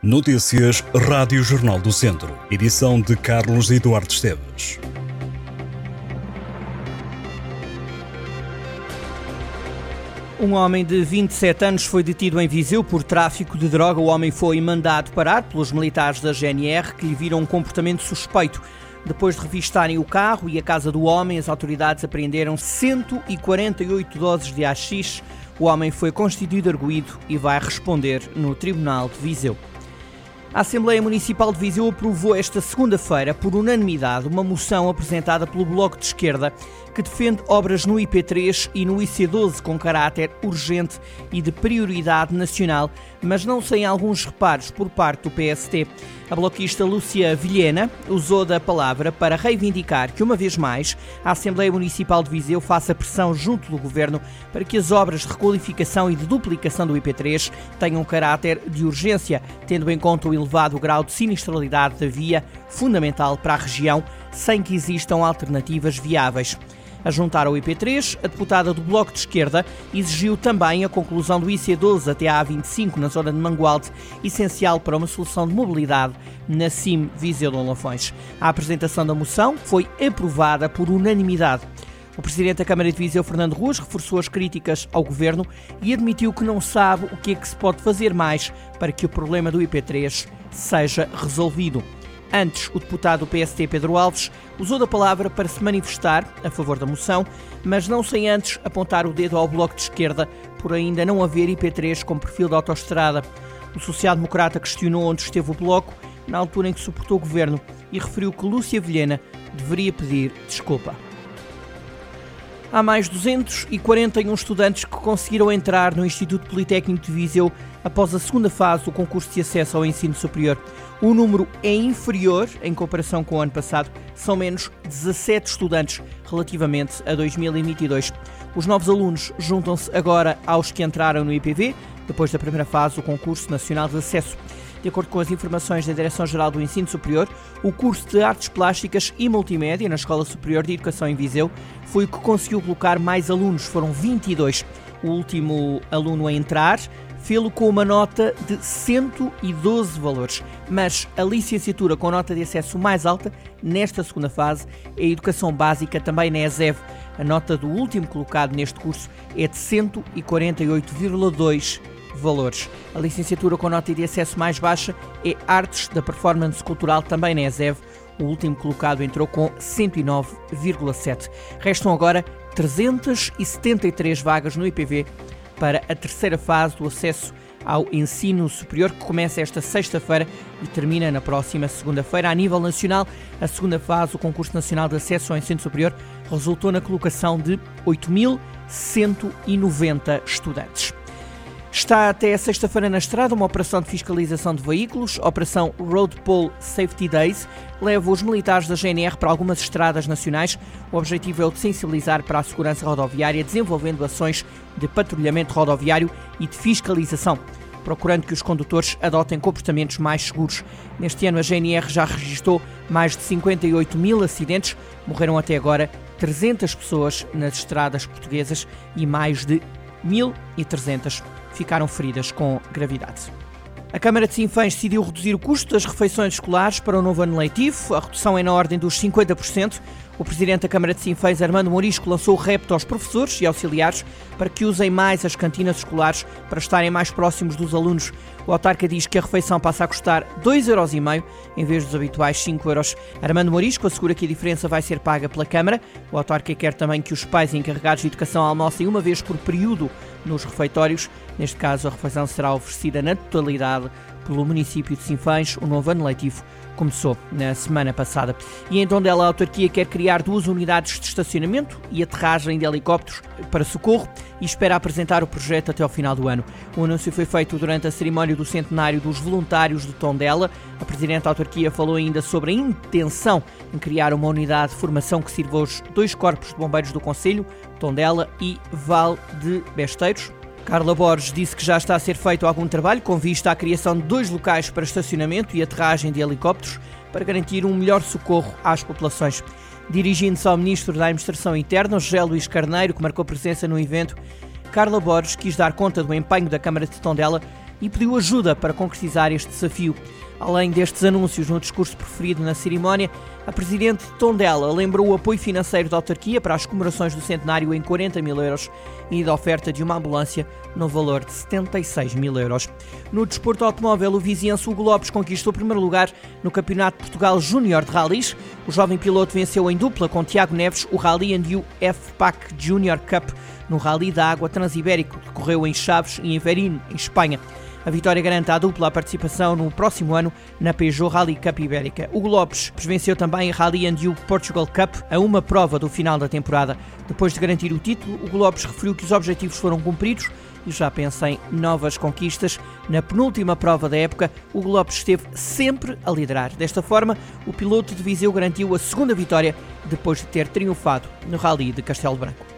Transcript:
Notícias Rádio Jornal do Centro. Edição de Carlos Eduardo Esteves. Um homem de 27 anos foi detido em Viseu por tráfico de droga. O homem foi mandado parar pelos militares da GNR que lhe viram um comportamento suspeito. Depois de revistarem o carro e a casa do homem, as autoridades apreenderam 148 doses de AX. O homem foi constituído arguído e vai responder no Tribunal de Viseu. A Assembleia Municipal de Viseu aprovou esta segunda-feira, por unanimidade, uma moção apresentada pelo Bloco de Esquerda que defende obras no IP3 e no IC12 com caráter urgente e de prioridade nacional, mas não sem alguns reparos por parte do PST. A bloquista Lúcia Vilhena usou da palavra para reivindicar que, uma vez mais, a Assembleia Municipal de Viseu faça pressão junto do Governo para que as obras de requalificação e de duplicação do IP3 tenham caráter de urgência, tendo em conta o elevado grau de sinistralidade da via, fundamental para a região, sem que existam alternativas viáveis. A juntar ao IP3, a deputada do Bloco de Esquerda exigiu também a conclusão do IC12 até à A25 na zona de Mangualde, essencial para uma solução de mobilidade na CIM Viseu de Lafões. A apresentação da moção foi aprovada por unanimidade. O presidente da Câmara de Viseu, Fernando Ruas, reforçou as críticas ao governo e admitiu que não sabe o que é que se pode fazer mais para que o problema do IP3 seja resolvido. Antes, o deputado do PST, Pedro Alves, usou da palavra para se manifestar a favor da moção, mas não sem antes apontar o dedo ao Bloco de Esquerda por ainda não haver IP3 com perfil de autoestrada. O social-democrata questionou onde esteve o Bloco na altura em que suportou o governo e referiu que Lúcia Vilhena deveria pedir desculpa. Há mais 241 estudantes que conseguiram entrar no Instituto Politécnico de Viseu após a segunda fase do concurso de acesso ao ensino superior. O número é inferior em comparação com o ano passado, são menos 17 estudantes relativamente a 2022. Os novos alunos juntam-se agora aos que entraram no IPV, depois da primeira fase do concurso nacional de acesso. De acordo com as informações da Direção-Geral do Ensino Superior, o curso de Artes Plásticas e Multimédia na Escola Superior de Educação em Viseu foi o que conseguiu colocar mais alunos, foram 22. O último aluno a entrar fê-lo com uma nota de 112 valores. Mas a licenciatura com nota de acesso mais alta, nesta segunda fase, é a Educação Básica, também na ESEV. A nota do último colocado neste curso é de 148,2 valores. A licenciatura com nota de acesso mais baixa é Artes da Performance Cultural, também na ESEV. O último colocado entrou com 109,7. Restam agora 373 vagas no IPV para a terceira fase do acesso ao ensino superior, que começa esta sexta-feira e termina na próxima segunda-feira. A nível nacional, a segunda fase do Concurso Nacional de Acesso ao Ensino Superior resultou na colocação de 8.190 estudantes. Está até sexta-feira na estrada uma operação de fiscalização de veículos, Operação Road Pole Safety Days, leva os militares da GNR para algumas estradas nacionais. O objetivo é o de sensibilizar para a segurança rodoviária, desenvolvendo ações de patrulhamento rodoviário e de fiscalização, procurando que os condutores adotem comportamentos mais seguros. Neste ano, a GNR já registrou mais de 58 mil acidentes, morreram até agora 300 pessoas nas estradas portuguesas e mais de 1.300 ficaram feridas com gravidade. A Câmara de Sinfãs decidiu reduzir o custo das refeições escolares para o novo ano letivo. A redução é na ordem dos 50%. O presidente da Câmara de Sinfãs, Armando Morisco, lançou o repto aos professores e auxiliares para que usem mais as cantinas escolares para estarem mais próximos dos alunos. O autarca diz que a refeição passa a custar 2,5€ em vez dos habituais 5 euros. Armando Morisco assegura que a diferença vai ser paga pela Câmara. O autarca quer também que os pais encarregados de educação almocem uma vez por período nos refeitórios. Neste caso, a refeição será oferecida na totalidade pelo município de Sinfãs. O novo ano letivo começou na semana passada. E em Tondela, a autarquia quer criar duas unidades de estacionamento e aterragem de helicópteros para socorro e espera apresentar o projeto até ao final do ano. O anúncio foi feito durante a cerimónia do centenário dos voluntários de Tondela. A presidente da autarquia falou ainda sobre a intenção em criar uma unidade de formação que sirva aos dois corpos de bombeiros do Conselho, Tondela e Val de Besteiros. Carla Borges disse que já está a ser feito algum trabalho com vista à criação de dois locais para estacionamento e aterragem de helicópteros para garantir um melhor socorro às populações. Dirigindo-se ao Ministro da Administração Interna, José Luís Carneiro, que marcou presença no evento, Carla Borges quis dar conta do empenho da Câmara de Tondela e pediu ajuda para concretizar este desafio. Além destes anúncios no discurso preferido na cerimónia, a Presidente Tondela lembrou o apoio financeiro da autarquia para as comemorações do centenário em 40 mil euros e da oferta de uma ambulância no valor de 76 mil euros. No desporto automóvel, o viziense Hugo Lopes conquistou o primeiro lugar no Campeonato de Portugal Júnior de Rallys. O jovem piloto venceu em dupla com Tiago Neves o Rally and U F-Pac Junior Cup no Rally da Água Transibérico, que correu em Chaves e em Verino, em Espanha. A vitória garante à dupla a participação no próximo ano na Peugeot Rally Cup Ibérica. Hugo Lopes venceu também a Rally and Portugal Cup a uma prova do final da temporada. Depois de garantir o título, Hugo Lopes referiu que os objetivos foram cumpridos e já pensa em novas conquistas. Na penúltima prova da época, Hugo Lopes esteve sempre a liderar. Desta forma, o piloto de Viseu garantiu a segunda vitória depois de ter triunfado no Rally de Castelo Branco.